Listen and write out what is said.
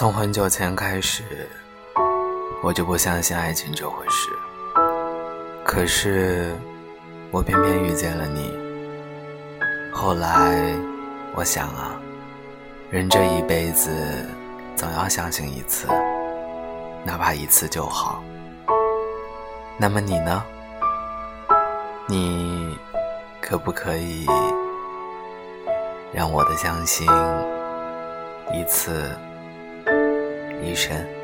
从很久前开始，我就不相信爱情这回事。可是，我偏偏遇见了你。后来，我想啊，人这一辈子总要相信一次，哪怕一次就好。那么你呢？你可不可以让我的相信一次？一生。